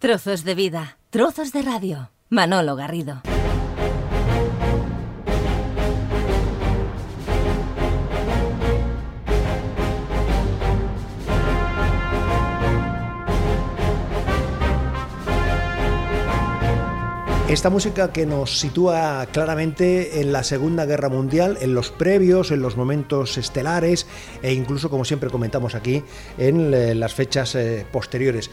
Trozos de vida, trozos de radio. Manolo Garrido. Esta música que nos sitúa claramente en la Segunda Guerra Mundial, en los previos, en los momentos estelares e incluso, como siempre comentamos aquí, en eh, las fechas eh, posteriores.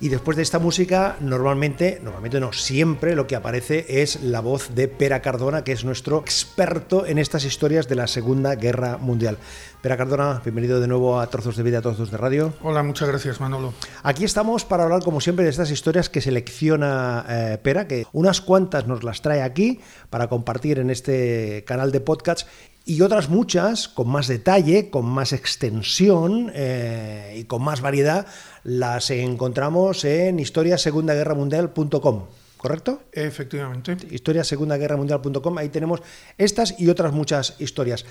Y después de esta música, normalmente, normalmente no, siempre lo que aparece es la voz de Pera Cardona, que es nuestro experto en estas historias de la Segunda Guerra Mundial. Pera Cardona, bienvenido de nuevo a Trozos de Vida, Trozos de Radio. Hola, muchas gracias, Manolo. Aquí estamos para hablar, como siempre, de estas historias que selecciona eh, Pera, que unas cuantas nos las trae aquí para compartir en este canal de podcast y otras muchas, con más detalle, con más extensión eh, y con más variedad, las encontramos en historiasegundaguerramundial.com. ¿Correcto? Efectivamente. Historiasegundaguerramundial.com, ahí tenemos estas y otras muchas historias.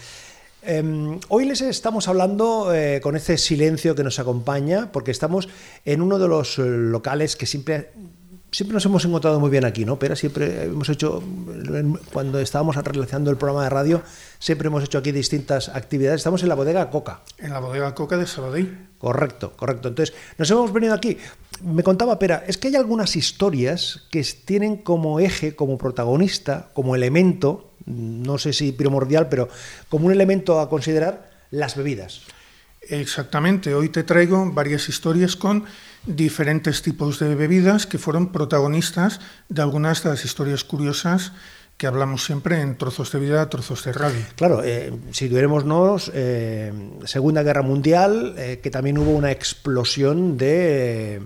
Em, hoy les estamos hablando eh, con ese silencio que nos acompaña, porque estamos en uno de los eh, locales que siempre siempre nos hemos encontrado muy bien aquí, ¿no? Pero siempre hemos hecho, cuando estábamos realizando el programa de radio, siempre hemos hecho aquí distintas actividades. Estamos en la bodega Coca. En la bodega Coca de Sabadell. Correcto, correcto. Entonces, nos hemos venido aquí. Me contaba Pera, es que hay algunas historias que tienen como eje, como protagonista, como elemento, no sé si primordial, pero como un elemento a considerar, las bebidas. Exactamente, hoy te traigo varias historias con diferentes tipos de bebidas que fueron protagonistas de algunas de las historias curiosas que hablamos siempre en trozos de vida, trozos de radio. Claro, eh, si tuviéramos eh, Segunda Guerra Mundial, eh, que también hubo una explosión de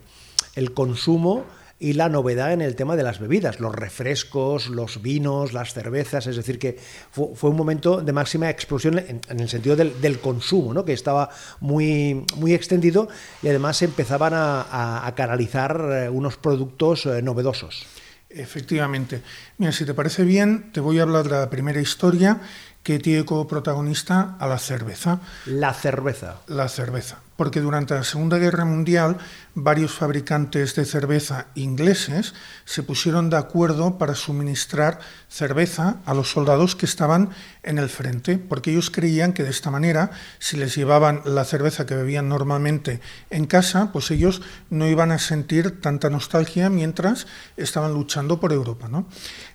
el consumo y la novedad en el tema de las bebidas, los refrescos, los vinos, las cervezas, es decir, que fue, un momento de máxima explosión en, el sentido del, consumo, ¿no? que estaba muy, muy extendido y además se empezaban a, canalizar eh, unos productos eh, novedosos. Efectivamente. Mira, si te parece bien, te voy a hablar de la primera historia que tiene como protagonista a la cerveza. La cerveza. La cerveza porque durante la Segunda Guerra Mundial varios fabricantes de cerveza ingleses se pusieron de acuerdo para suministrar cerveza a los soldados que estaban en el frente, porque ellos creían que de esta manera, si les llevaban la cerveza que bebían normalmente en casa, pues ellos no iban a sentir tanta nostalgia mientras estaban luchando por Europa. ¿no?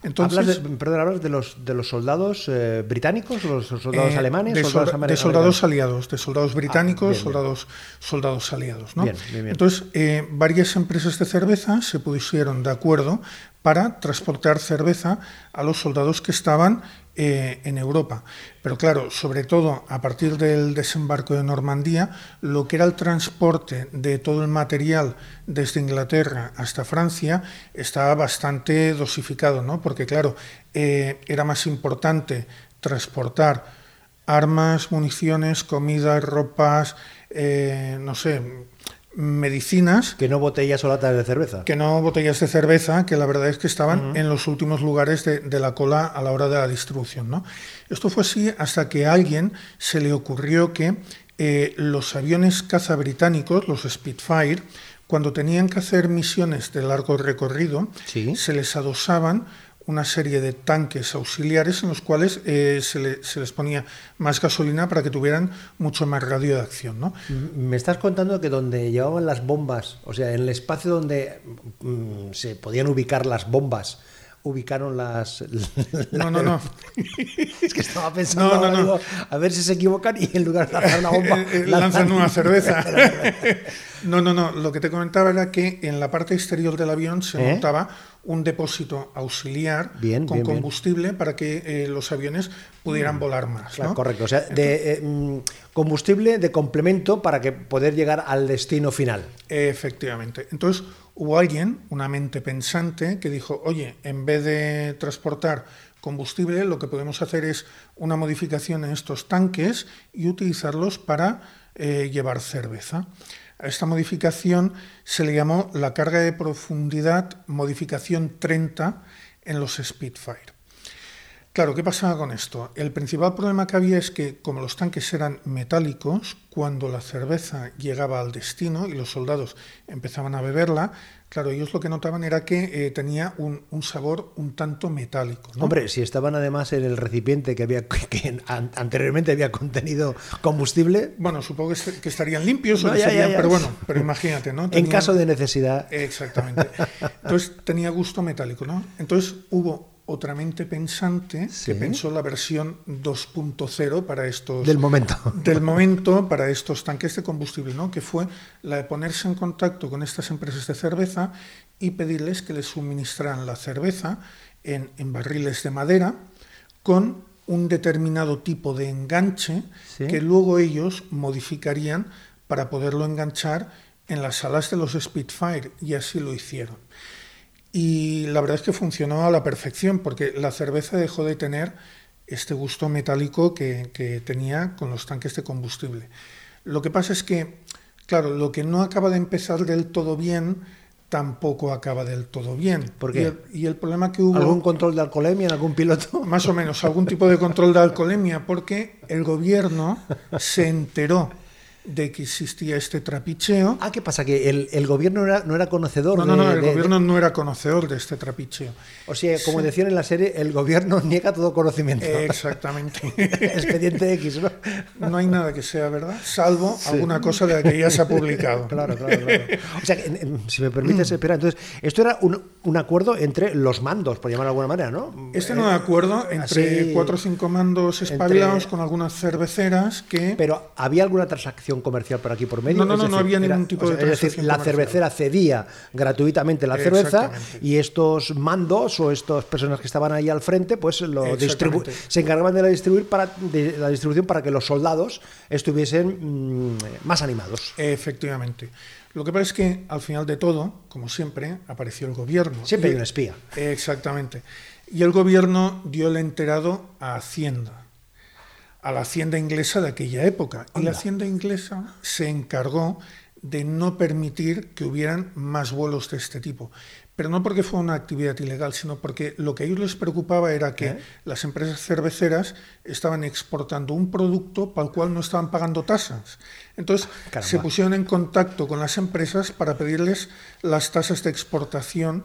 Entonces, ¿Hablas de, perdón, de los, de los soldados eh, británicos, los soldados eh, alemanes? De, soldados, de soldados aliados, de soldados ah, británicos, soldados soldados aliados. ¿no? Entonces, eh, varias empresas de cerveza se pusieron de acuerdo para transportar cerveza a los soldados que estaban eh, en Europa. Pero claro, sobre todo a partir del desembarco de Normandía, lo que era el transporte de todo el material desde Inglaterra hasta Francia estaba bastante dosificado, ¿no? porque claro, eh, era más importante transportar armas, municiones, comida, ropas, eh, no sé, medicinas. Que no botellas o latas de cerveza. Que no botellas de cerveza, que la verdad es que estaban en los últimos lugares de, la cola a la hora de la distribución. ¿no? Esto fue así hasta que a alguien se le ocurrió que eh, los aviones caza británicos, los Spitfire, cuando tenían que hacer misiones de largo recorrido, se les adosaban una serie de tanques auxiliares en los cuales eh, se, les ponía más gasolina para que tuvieran mucho más radio de acción. ¿no? Me estás contando que donde llevaban las bombas, o sea, en el espacio donde mm, se podían ubicar las bombas, ubicaron las... No, no, no. es que estaba pensando, a ver si se equivocan y en lugar de lanzar una bomba... Eh, eh, lanzan una cerveza. no, no, no. Lo que te comentaba era que en la parte exterior del avión se montaba un depósito auxiliar con combustible para que eh, los aviones pudieran mm. volar más. correcto, o sea, de eh, mm, combustible de complemento para que poder llegar al destino final. Efectivamente. Entonces hubo alguien, una mente pensante, que dijo, oye, en vez de transportar combustible, lo que podemos hacer es una modificación en estos tanques y utilizarlos para eh, llevar cerveza. A esta modificación se le llamó la carga de profundidad modificación 30 en los Spitfire. Claro, ¿qué pasaba con esto? El principal problema que había es que como los tanques eran metálicos, cuando la cerveza llegaba al destino y los soldados empezaban a beberla, claro, ellos lo que notaban era que eh, tenía un, sabor un tanto metálico. Hombre, si estaban además en el recipiente que, había, que anteriormente había contenido combustible... Bueno, supongo que, estarían limpios o pero bueno, pero imagínate, ¿no? en caso de necesidad. Exactamente. Entonces tenía gusto metálico, ¿no? Entonces hubo otra mente pensante que pensó la versión 2.0 para estos del momento del momento para estos tanques de combustible, ¿no? Que fue la de ponerse en contacto con estas empresas de cerveza y pedirles que les suministraran la cerveza en, barriles de madera con un determinado tipo de enganche que luego ellos modificarían para poderlo enganchar en las salas de los Spitfire y así lo hicieron. Y la verdad es que funcionó a la perfección, porque la cerveza dejó de tener este gusto metálico que, tenía con los tanques de combustible. Lo que pasa es que, claro, lo que no acaba de empezar del todo bien, tampoco acaba del todo bien. ¿Por qué? Y el, problema que hubo... ¿Algún control de alcoholemia en algún piloto? Más o menos, algún tipo de control de alcoholemia, porque el gobierno se enteró de que existía este trapicheo. Ah, ¿qué pasa? ¿Que el, gobierno no era, no era conocedor? No, no, no, el gobierno no era conocedor de este trapicheo. O sea, como decían en la serie, el gobierno niega todo conocimiento. Exactamente. Expediente X, ¿no? No hay nada que sea verdad, salvo alguna cosa de la que ya se ha publicado. Claro, claro, claro. O sea, si me permites, espera, entonces, esto era un, un, acuerdo entre los mandos, por llamarlo de alguna manera, ¿no? Este no es acuerdo entre cuatro o cinco mandos espabilados con algunas cerveceras que... Pero, ¿había alguna transacción comercial por aquí por medio. No, no, no, había ningún tipo de Es decir, la cervecera cedía gratuitamente la cerveza y estos mandos o estas personas que estaban ahí al frente, pues lo se encargaban de la, distribuir para, de la distribución para que los soldados estuviesen mm, más animados. Efectivamente. Lo que pasa es que al final de todo, como siempre, apareció el gobierno. Siempre hay un espía. Exactamente. Y el gobierno dio el enterado a Hacienda a la hacienda inglesa de aquella época. Y la hacienda inglesa se encargó de no permitir que hubieran más vuelos de este tipo. Pero no porque fue una actividad ilegal, sino porque lo que a ellos les preocupaba era que las empresas cerveceras estaban exportando un producto para el cual no estaban pagando tasas. Entonces se pusieron en contacto con las empresas para pedirles las tasas de exportación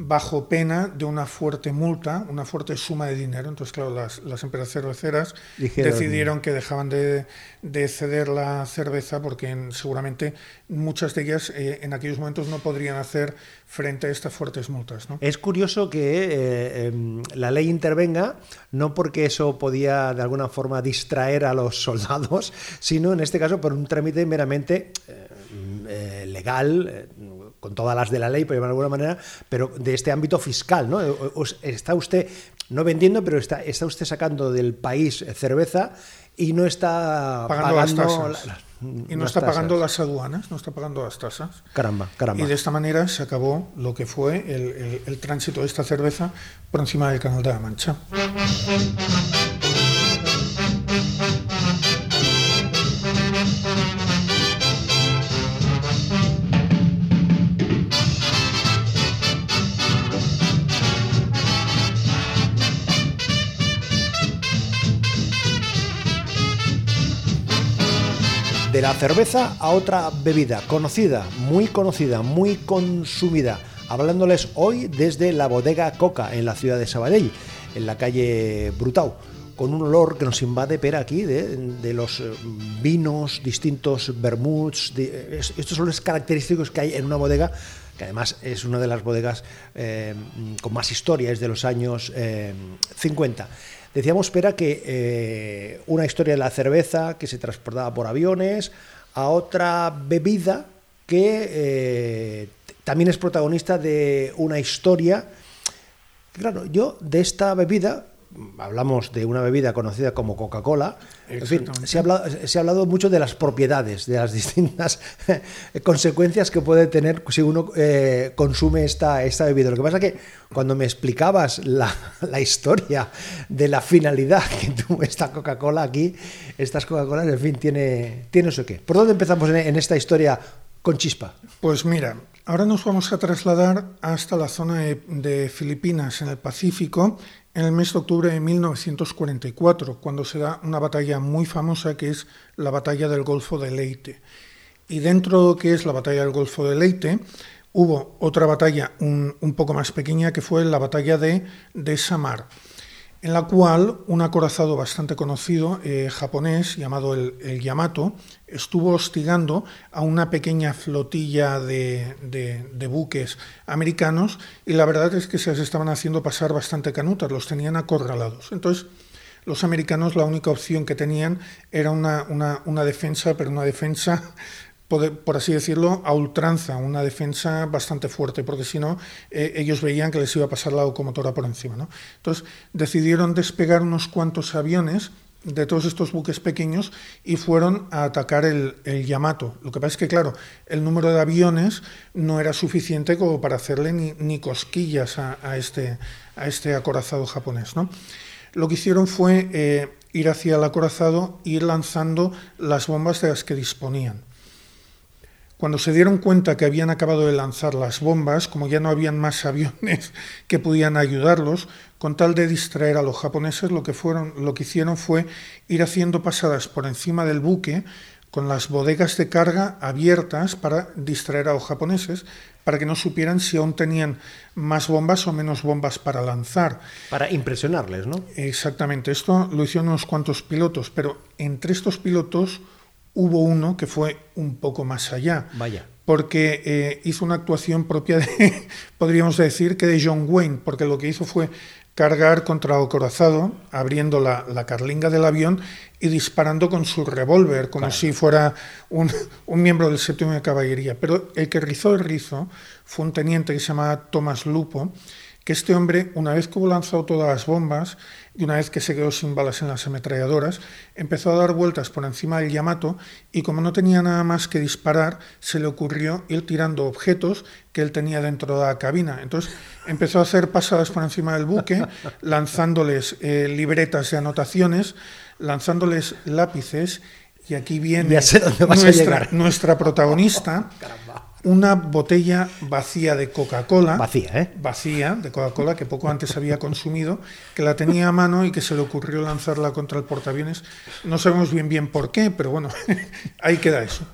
bajo pena de una fuerte multa, una fuerte suma de dinero. Entonces, claro, las, las empresas cerveceras decidieron que dejaban de, ceder la cerveza porque seguramente muchas de ellas eh, en aquellos momentos no podrían hacer frente a estas fuertes multas. Es curioso que eh, em, la ley intervenga, no porque eso podía de alguna forma distraer a los soldados, sino en este caso por un trámite meramente eh, legal con todas las de la ley, por llamarlo de alguna manera, pero de este ámbito fiscal, ¿no? Está usted, no vendiendo, pero está, está usted sacando del país cerveza y no está pagando, las tasas. y no está pagando las aduanas, no está pagando las tasas. Caramba, caramba. Y de esta manera se acabó lo que fue el, el tránsito de esta cerveza por encima del Canal de la Mancha. De la cerveza a otra bebida conocida, muy conocida, muy consumida. Hablándoles hoy desde la bodega Coca en la ciudad de Sabadell, en la calle Brutau, con un olor que nos invade pero aquí de, los eh, vinos, distintos vermuts, estos son los característicos que hay en una bodega que además es una de las bodegas eh, con más historia, es de los años 50. Decíamos, Pera, que eh, una historia de la cerveza que se transportaba por aviones, a otra bebida que eh, también es protagonista de una historia. Claro, yo de esta bebida hablamos de una bebida conocida como Coca-Cola, en fin, se ha, hablado, mucho de las propiedades, de las distintas consecuencias que puede tener si uno eh, consume esta, esta bebida. Lo que pasa es que cuando me explicabas la, historia de la finalidad que tuvo esta Coca-Cola aquí, estas Coca-Colas, en fin, tiene, tiene eso qué. ¿Por dónde empezamos en, esta historia con chispa? Pues mira, Ahora nos vamos a trasladar hasta la zona de, Filipinas, en el Pacífico, en el mes de octubre de 1944, cuando se da una batalla muy famosa que es la batalla del Golfo de Leyte. Y dentro de que es la batalla del Golfo de Leyte, hubo otra batalla un, poco más pequeña que fue la batalla de, de Samar en la cual un acorazado bastante conocido, eh, japonés, llamado el, Yamato, estuvo hostigando a una pequeña flotilla de, buques americanos y la verdad es que se les estaban haciendo pasar bastante canutas, los tenían acorralados. Entonces, los americanos la única opción que tenían era una, una defensa, pero una defensa por, así decirlo, a ultranza, una defensa bastante fuerte, porque si no, eh, ellos veían que les iba a pasar la locomotora por encima. ¿no? Entonces, decidieron despegar unos cuantos aviones de todos estos buques pequeños y fueron a atacar el, Yamato. Lo que pasa es que, claro, el número de aviones no era suficiente como para hacerle ni, cosquillas a, este, a este acorazado japonés. Lo que hicieron fue eh, ir hacia el acorazado e ir lanzando las bombas de las que disponían. Cuando se dieron cuenta que habían acabado de lanzar las bombas, como ya no habían más aviones que pudieran ayudarlos, con tal de distraer a los japoneses, lo que, fueron, lo que hicieron fue ir haciendo pasadas por encima del buque con las bodegas de carga abiertas para distraer a los japoneses, para que no supieran si aún tenían más bombas o menos bombas para lanzar. Para impresionarles, ¿no? Exactamente, esto lo hicieron unos cuantos pilotos, pero entre estos pilotos hubo uno que fue un poco más allá. Vaya. Porque eh, hizo una actuación propia de, podríamos decir, que de John Wayne, porque lo que hizo fue cargar contra el corazado, abriendo la, carlinga del avión y disparando con su revólver, como si fuera un, un, miembro del séptimo de caballería. Pero el que rizó el rizo fue un teniente que se llamaba Thomas Lupo, que este hombre, una vez que hubo lanzado todas las bombas y una vez que se quedó sin balas en las ametralladoras, empezó a dar vueltas por encima del Yamato y como no tenía nada más que disparar, se le ocurrió ir tirando objetos que él tenía dentro de la cabina. Entonces empezó a hacer pasadas por encima del buque, lanzándoles eh, libretas de anotaciones, lanzándoles lápices y aquí viene nuestra, nuestra protagonista. una botella vacía de Coca-Cola. Vacía, ¿eh? Vacía, de Coca-Cola, que poco antes había consumido, que la tenía a mano y que se le ocurrió lanzarla contra el portaaviones. No sabemos bien bien por qué, pero bueno, ahí queda eso.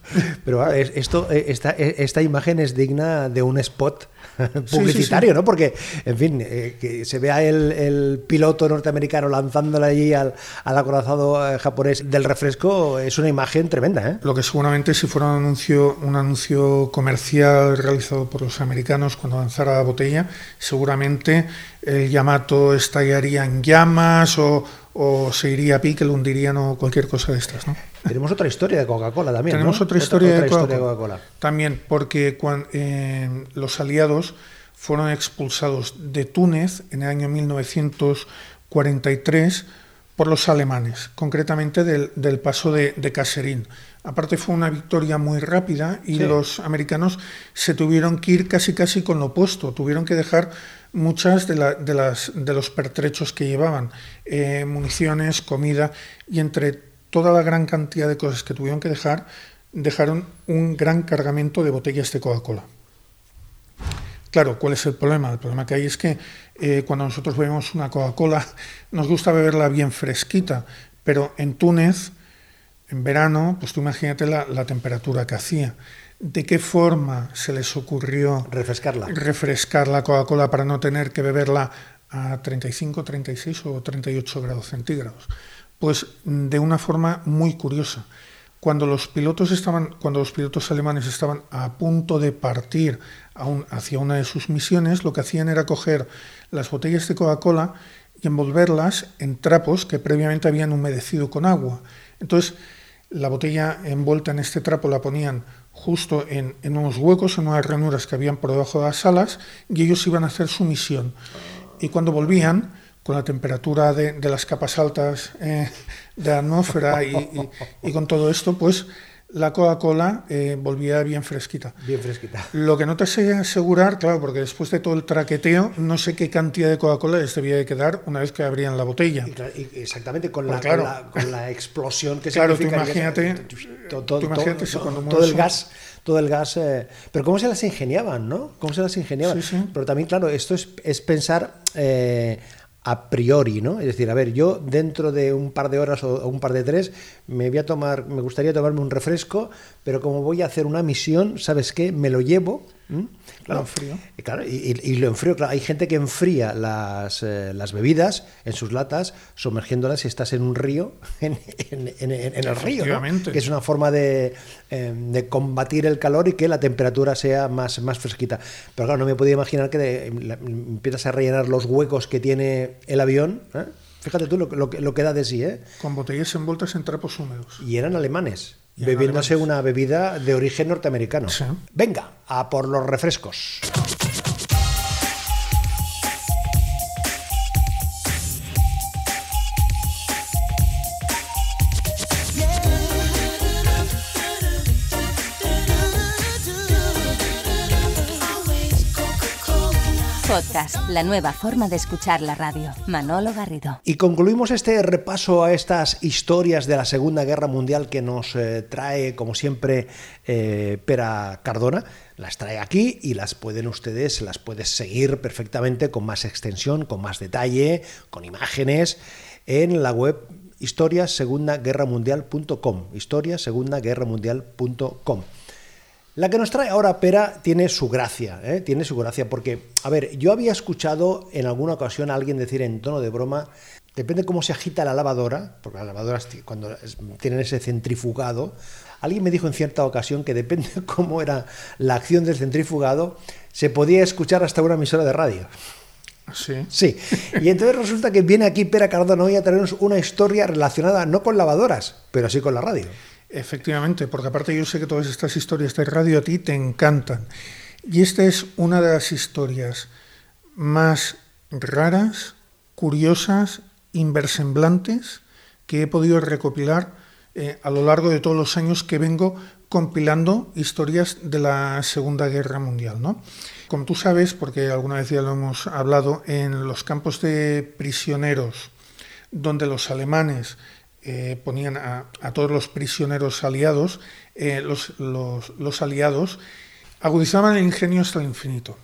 Pero esto, eh, esta, eh, esta imagen es digna de un spot publicitario, ¿no? Porque, en fin, eh, que se vea el, el, piloto norteamericano lanzándole allí al, al acorazado japonés del refresco es una imagen tremenda, ¿eh? Lo que seguramente si fuera un anuncio, un anuncio comercial realizado por los americanos cuando lanzara la botella, seguramente el Yamato estallaría en llamas o, se iría a pique, lo hundirían o cualquier cosa de estas. ¿no? Tenemos otra historia de Coca-Cola también. Tenemos otra, historia, de Coca-Cola. también, porque cuando, eh, los aliados fueron expulsados de Túnez en el año 1943 por los alemanes, concretamente del, del paso de, de Caserín. Aparte fue una victoria muy rápida y los americanos se tuvieron que ir casi casi con lo opuesto, tuvieron que dejar muchas de, las, de los pertrechos que llevaban, eh, municiones, comida, y entre toda la gran cantidad de cosas que tuvieron que dejar, dejaron un gran cargamento de botellas de Coca-Cola. Claro, ¿cuál es el problema? El problema que hay es que eh, cuando nosotros bebemos una Coca-Cola nos gusta beberla bien fresquita, pero en Túnez en verano, pues tú imagínate la, temperatura que hacía. ¿De qué forma se les ocurrió refrescarla? Refrescar la Coca-Cola para no tener que beberla a 35, 36 o 38 grados centígrados. Pues de una forma muy curiosa. Cuando los pilotos estaban, cuando los pilotos alemanes estaban a punto de partir hacia una de sus misiones, lo que hacían era coger las botellas de Coca-Cola y envolverlas en trapos que previamente habían humedecido con agua. Entonces, la botella envuelta en este trapo la ponían justo en, unos huecos, en unas ranuras que habían por debajo de las alas, y ellos iban a hacer su misión. Y cuando volvían, con la temperatura de, las capas altas eh, de la atmósfera y, con todo esto, pues la Coca-Cola eh, volvía bien fresquita. Bien fresquita. Lo que no te sé asegurar, claro, porque después de todo el traqueteo, no sé qué cantidad de Coca-Cola les debía de quedar una vez que abrían la botella. exactamente, con, la, con, la, explosión que claro, Claro, tú imagínate, todo, el gas todo el gas. Eh, pero cómo se las ingeniaban, ¿no? ¿Cómo se las ingeniaban? Pero también, claro, esto es, es pensar eh, a priori, ¿no? Es decir, a ver, yo dentro de un par de horas o un par de tres me voy a tomar, me gustaría tomarme un refresco, pero como voy a hacer una misión, ¿sabes qué? Me lo llevo Claro, lo. Claro, y, lo enfrío. Claro, hay gente que enfría las, eh, las, bebidas en sus latas, sumergiéndolas si estás en un río, en, el río, que es una forma de, em, de, combatir el calor y que la temperatura sea más, más fresquita. Pero claro, no me podía imaginar que empiezas a rellenar los huecos que tiene el avión. ¿eh? Fíjate tú lo, lo, lo, que da de sí, ¿eh? Con botellas envueltas en trapos húmedos. Y eran alemanes bebiéndose una bebida de origen norteamericano. Venga, a por los refrescos. Podcast, la nueva forma de escuchar la radio. Manolo Garrido. Y concluimos este repaso a estas historias de la Segunda Guerra Mundial que nos eh, trae, como siempre, eh, Pera Cardona. Las trae aquí y las pueden ustedes, las puedes seguir perfectamente con más extensión, con más detalle, con imágenes en la web historiasegundaguerramundial.com. historiasegundaguerramundial.com. La que nos trae ahora Pera tiene su gracia, ¿eh? tiene su gracia, porque, a ver, yo había escuchado en alguna ocasión a alguien decir en tono de broma, depende cómo se agita la lavadora, porque las lavadoras cuando tienen ese centrifugado, alguien me dijo en cierta ocasión que depende cómo era la acción del centrifugado, se podía escuchar hasta una emisora de radio. Sí. Sí. Y entonces resulta que viene aquí Pera Cardona hoy a traernos una historia relacionada no con lavadoras, pero sí con la radio. Efectivamente, porque aparte yo sé que todas estas historias de radio a ti te encantan. Y esta es una de las historias más raras, curiosas, inversemblantes que he podido recopilar eh, a lo largo de todos los años que vengo compilando historias de la Segunda Guerra Mundial. ¿no? Como tú sabes, porque alguna vez ya lo hemos hablado, en los campos de prisioneros, donde los alemanes eh, ponían a, todos los prisioneros aliados, eh, los, aliados agudizaban el ingenio hasta el infinito.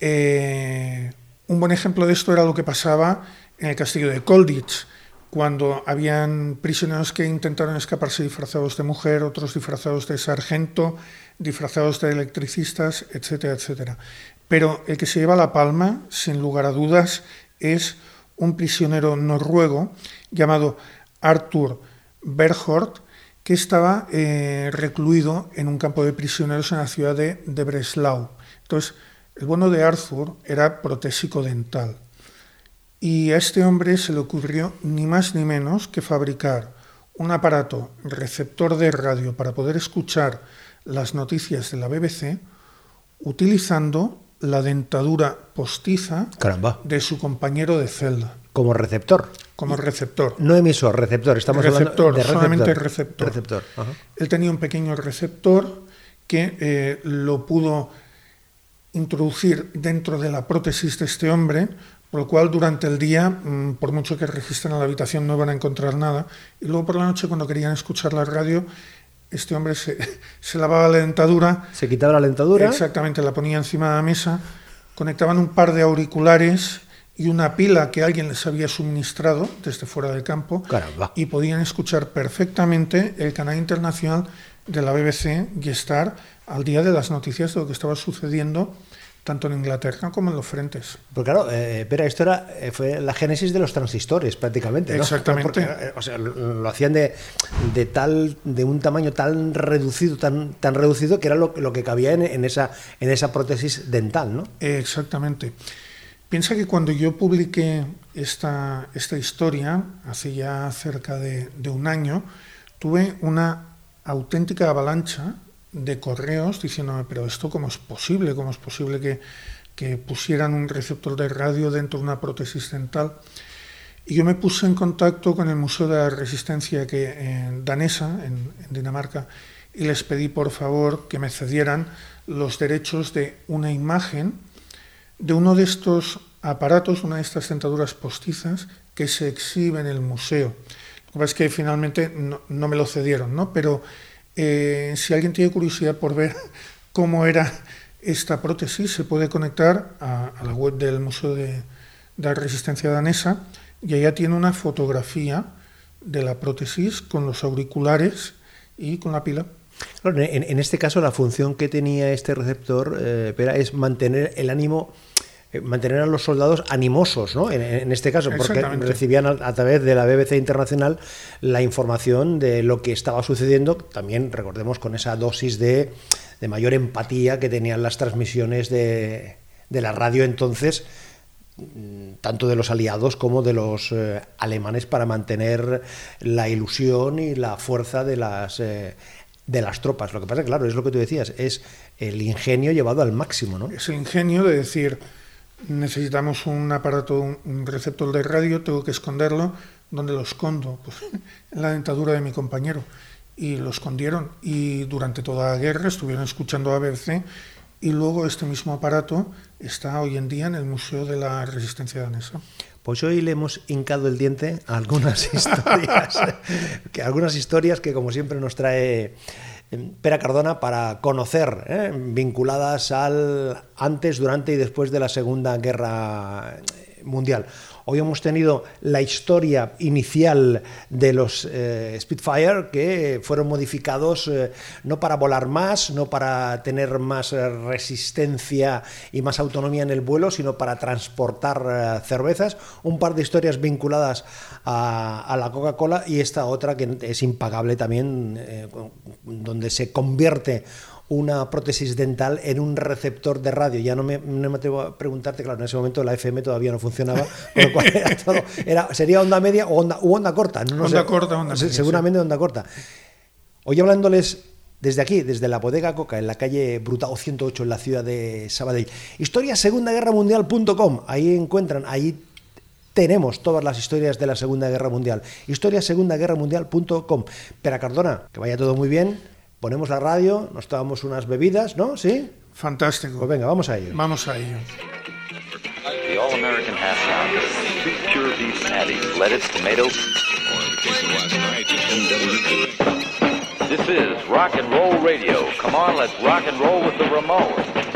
Eh, un buen ejemplo de esto era lo que pasaba en el castillo de Kolditz, cuando habían prisioneros que intentaron escaparse disfrazados de mujer, otros disfrazados de sargento, disfrazados de electricistas, etcétera, etcétera. Pero el que se lleva la palma, sin lugar a dudas, es un prisionero noruego llamado Arthur Berghort, que estaba eh, recluido en un campo de prisioneros en la ciudad de, Breslau. Entonces, el bueno de Arthur era protésico dental. Y a este hombre se le ocurrió ni más ni menos que fabricar un aparato receptor de radio para poder escuchar las noticias de la BBC utilizando la dentadura postiza de su compañero de celda. Como receptor. Como receptor. No emisor, receptor. Estamos hablando de receptor. solamente receptor. receptor. Él tenía un pequeño receptor que eh, lo pudo introducir dentro de la prótesis de este hombre, por lo cual durante el día, mm, por mucho que registren en la habitación, no van a encontrar nada. Y luego por la noche, cuando querían escuchar la radio, este hombre se, se lavaba la dentadura. Se quitaba la dentadura. Exactamente, la ponía encima de la mesa, conectaban un par de auriculares y una pila que alguien les había suministrado desde fuera del campo y podían escuchar perfectamente el canal internacional de la BBC y estar al día de las noticias de lo que estaba sucediendo tanto en Inglaterra como en los frentes. Pues claro, eh, pero esto era, eh, fue la génesis de los transistores prácticamente. Exactamente. Eh, o sea, lo, hacían de, de, tal, de un tamaño tan reducido, tan, tan reducido que era lo, lo que cabía en, en, esa, en esa prótesis dental, ¿no? Exactamente. Piensa que cuando yo publiqué esta, esta historia, hace ya cerca de, un año, tuve una auténtica avalancha de correos diciéndome, pero esto cómo es posible, cómo es posible que, pusieran un receptor de radio dentro de una prótesis dental. Y yo me puse en contacto con el Museo de la Resistencia que, en danesa, en, Dinamarca, y les pedí por favor que me cedieran los derechos de una imagen de uno de estos aparatos, una de estas sentaduras postizas que se exhibe en el museo. Lo que pasa es que finalmente no, me lo cedieron, ¿no? pero Eh, si alguien tiene curiosidad por ver cómo era esta prótesis, se puede conectar a, la web del Museo de, de Resistencia Danesa y allá tiene una fotografía de la prótesis con los auriculares y con la pila. En, este caso, la función que tenía este receptor eh, es mantener el ánimo eh, mantener a los soldados animosos, ¿no? En, este caso, porque recibían a, través de la BBC Internacional la información de lo que estaba sucediendo, también recordemos con esa dosis de, mayor empatía que tenían las transmisiones de, la radio entonces, mm, tanto de los aliados como de los eh, alemanes, para mantener la ilusión y la fuerza de las... Eh, de las tropas. Lo que pasa, claro, es lo que tú decías, es el ingenio llevado al máximo, ¿no? Es el ingenio de decir, necesitamos un aparato, un receptor de radio, tengo que esconderlo. ¿Dónde lo escondo? Pues en la dentadura de mi compañero. Y lo escondieron. Y durante toda la guerra estuvieron escuchando a BBC. Y luego este mismo aparato está hoy en día en el Museo de la Resistencia Danesa. Pues hoy le hemos hincado el diente a algunas historias, que algunas historias que como siempre nos trae Pera Cardona para conocer, ¿eh? vinculadas al antes, durante y después de la Segunda Guerra Mundial. Hoy hemos tenido la historia inicial de los eh, Spitfire que fueron modificados eh, no para volar más, no para tener más eh, resistencia y más autonomía en el vuelo, sino para transportar cervezas. Un par de historias vinculadas a, a la Coca-Cola y esta otra que es impagable también, donde se convierte una prótesis dental en un receptor de radio. Ya no me, no me atrevo a preguntarte, claro, en ese momento la FM todavía no funcionaba, era sería onda media o onda, onda corta. No, onda corta, onda media, Seguramente onda corta. Hoy hablándoles desde aquí, desde la bodega Coca, en la calle Brutao 108, en la ciudad de Sabadell. Historia Segunda Guerra Mundial.com, ahí encuentran, ahí tenemos todas las historias de la Segunda Guerra Mundial. Historia Segunda Guerra Mundial.com. Pera Cardona, que vaya todo muy bien ponemos la radio, nos tomamos unas bebidas, ¿no? ¿Sí? Fantástico. Pues venga, vamos a ello. Vamos a ello. The All-American Half Pounder. Two pure beef patties, lettuce, tomato. This is Rock and Roll Radio. Come on, let's rock and roll with the Ramones.